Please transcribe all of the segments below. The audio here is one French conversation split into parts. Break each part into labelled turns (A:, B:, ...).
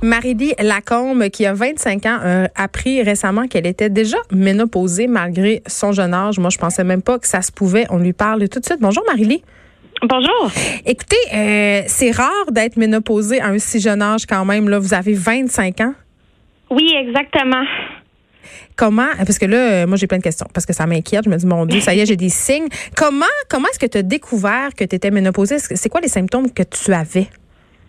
A: Marie-Lie Lacombe, qui a 25 ans, a appris récemment qu'elle était déjà ménopausée malgré son jeune âge. Moi, je pensais même pas que ça se pouvait. On lui parle tout de suite. Bonjour, Marie-Lie.
B: Bonjour.
A: Écoutez, euh, c'est rare d'être ménopausée à un si jeune âge quand même. Là, vous avez 25 ans.
B: Oui, exactement.
A: Comment, parce que là, euh, moi, j'ai plein de questions, parce que ça m'inquiète. Je me dis, mon Dieu, ça y est, j'ai des signes. Comment, comment est-ce que tu as découvert que tu étais ménopausée? C'est quoi les symptômes que tu avais?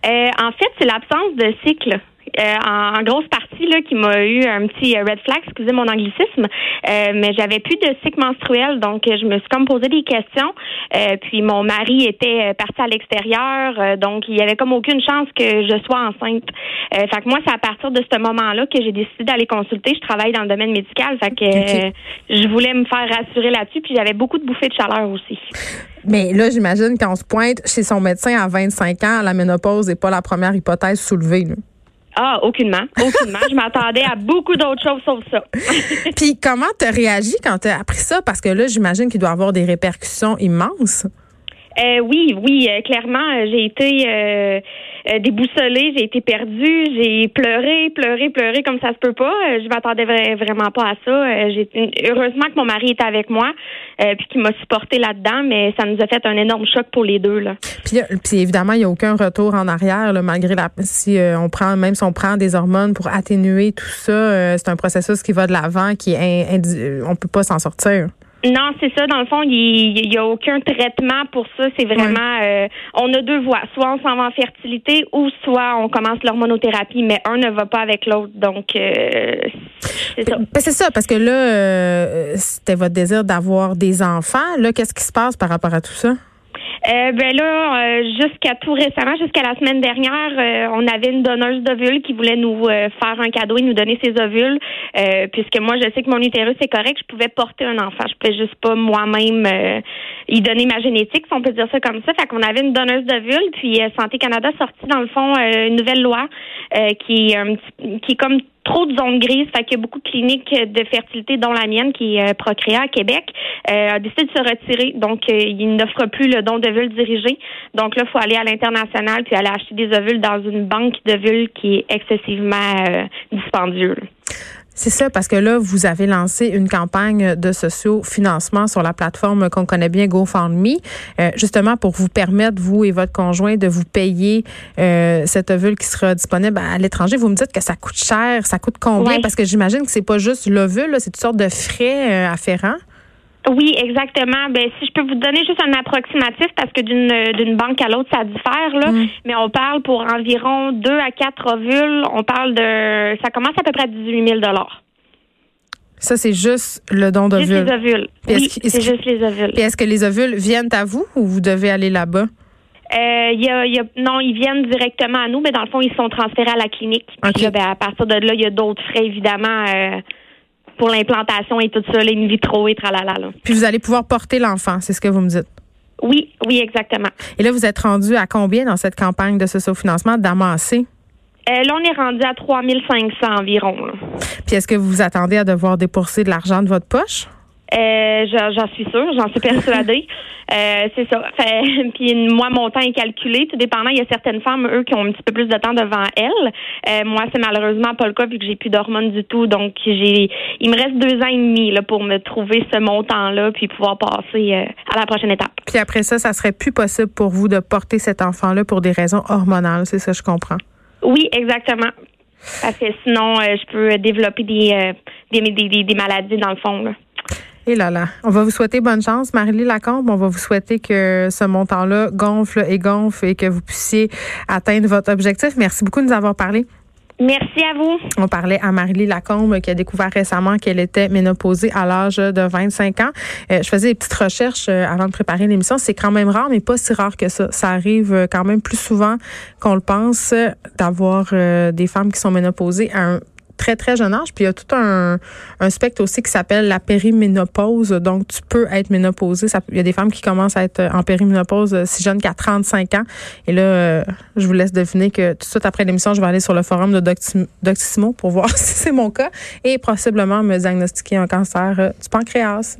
B: Euh, en fait, c'est l'absence de cycle. Euh, en, grosse partie là qui m'a eu un petit red flag, excusez mon anglicisme, euh, mais j'avais plus de cycle menstruel, donc je me suis comme posé des questions. Euh, puis mon mari était parti à l'extérieur, donc il y avait comme aucune chance que je sois enceinte. fait que moi, c'est à partir de ce moment-là que j'ai décidé d'aller consulter. Je travaille dans le domaine médical, fait que je voulais me faire rassurer là-dessus. Puis j'avais beaucoup de bouffées de chaleur aussi.
A: Mais là, j'imagine qu'on se pointe chez son médecin à 25 ans, la ménopause n'est pas la première hypothèse soulevée.
B: Ah, aucunement. Aucunement. je m'attendais à beaucoup d'autres choses sauf ça.
A: Puis comment tu as réagi quand tu as appris ça? Parce que là, j'imagine qu'il doit avoir des répercussions immenses.
B: Euh, oui, oui, euh, clairement, euh, j'ai été euh, déboussolée, j'ai été perdue, j'ai pleuré, pleuré, pleuré comme ça se peut pas. je m'attendais vraiment pas à ça. j'ai heureusement que mon mari était avec moi, puis qu'il m'a supporté là-dedans, mais ça nous a fait un énorme choc pour les deux là.
A: Puis, évidemment, il n'y a aucun retour en arrière, malgré la si on prend même si on prend des hormones pour atténuer tout ça, c'est un processus qui va de l'avant, qui est on peut pas s'en sortir.
B: Non, c'est ça. Dans le fond, il n'y a aucun traitement pour ça. C'est vraiment, euh, on a deux voies. Soit on s'en va en fertilité ou soit on commence l'hormonothérapie, mais un ne va pas avec l'autre. Donc, euh, c'est ça. Ben,
A: c'est ça, parce que là, euh, c'était votre désir d'avoir des enfants. Là, qu'est-ce qui se passe par rapport à tout ça?
B: Euh, ben là, euh, jusqu'à tout récemment, jusqu'à la semaine dernière, euh, on avait une donneuse d'ovules qui voulait nous faire un cadeau et nous donner ses ovules, puisque moi, je sais que mon utérus est correct, je pouvais porter un enfant, je pouvais juste pas moi-même y donner ma génétique, si on peut dire ça comme ça. Fait qu'on avait une donneuse d'ovules, puis Santé Canada sorti dans le fond une nouvelle loi qui, qui est comme trop de zones grises. Fait qu'il y a beaucoup de cliniques de fertilité, dont la mienne, qui est euh, Procréa à Québec, euh, a décidé de se retirer. Donc, euh, il n'offre plus le don d'ovules dirigé. Donc là, il faut aller à l'international puis aller acheter des ovules dans une banque d'ovules qui est excessivement dispendieuse.
A: C'est ça, parce que là, vous avez lancé une campagne de socio-financement sur la plateforme qu'on connaît bien, GoFundMe, euh, justement pour vous permettre, vous et votre conjoint, de vous payer euh, cette ovule qui sera disponible à l'étranger. Vous me dites que ça coûte cher. Ça coûte combien? Parce que j'imagine que c'est pas juste l'ovule, c'est toutes sortes de frais euh, afférents.
B: Oui, exactement. Ben, si je peux vous donner juste un approximatif, parce que d'une d'une banque à l'autre, ça diffère, là. Mm. Mais on parle pour environ deux à quatre ovules. On parle de, ça commence à peu près à 18 000
A: ça, c'est juste le don d'ovules.
B: Juste les ovules. oui, c'est juste les ovules.
A: est-ce que les ovules viennent à vous ou vous devez aller là-bas?
B: Euh, y a, y a, non, ils viennent directement à nous, mais dans le fond, ils sont transférés à la clinique. Puis ben, à partir de là, il y a d'autres frais, évidemment. Euh, pour l'implantation et tout ça, les in vitro et tralala. Là.
A: Puis vous allez pouvoir porter l'enfant, c'est ce que vous me dites.
B: Oui, oui, exactement.
A: Et là, vous êtes rendu à combien dans cette campagne de socio-financement d'amasser?
B: Euh, là, on est rendu à 3500 environ.
A: Puis est-ce que vous vous attendez à devoir débourser de l'argent de votre poche?
B: Euh, j'en suis sûre, j'en suis persuadée. euh, c'est ça. Fait, puis moi, mon temps est calculé. Tout dépendant, il y a certaines femmes, eux, qui ont un petit peu plus de temps devant elles. Euh, moi, c'est malheureusement pas le cas vu que j'ai plus d'hormones du tout. Donc, j'ai, il me reste deux ans et demi là pour me trouver ce montant-là puis pouvoir passer euh, à la prochaine étape.
A: Puis après ça, ça serait plus possible pour vous de porter cet enfant-là pour des raisons hormonales. C'est ça, je comprends.
B: Oui, exactement. Parce que sinon, euh, je peux développer des, des, des, des maladies dans le fond. Là.
A: Et là là, on va vous souhaiter bonne chance, Marie-Lie Lacombe. On va vous souhaiter que ce montant-là gonfle et gonfle et que vous puissiez atteindre votre objectif. Merci beaucoup de nous avoir parlé.
B: Merci à vous.
A: On parlait à Marie-Lie Lacombe qui a découvert récemment qu'elle était ménopausée à l'âge de 25 ans. Euh, je faisais des petites recherches euh, avant de préparer l'émission. C'est quand même rare, mais pas si rare que ça. Ça arrive euh, quand même plus souvent qu'on le pense d'avoir des femmes qui sont ménopausées à un très, très jeune âge. Puis il y a tout un, un spectre aussi qui s'appelle la périménopause. Donc, tu peux être ménopausée. il y a des femmes qui commencent à être en périménopause euh, si jeune qu'à 35 ans. Et là, euh, je vous laisse deviner que tout de suite après l'émission, je vais aller sur le forum de Doctissimo pour voir si c'est mon cas et possiblement me diagnostiquer un cancer euh, du pancréas.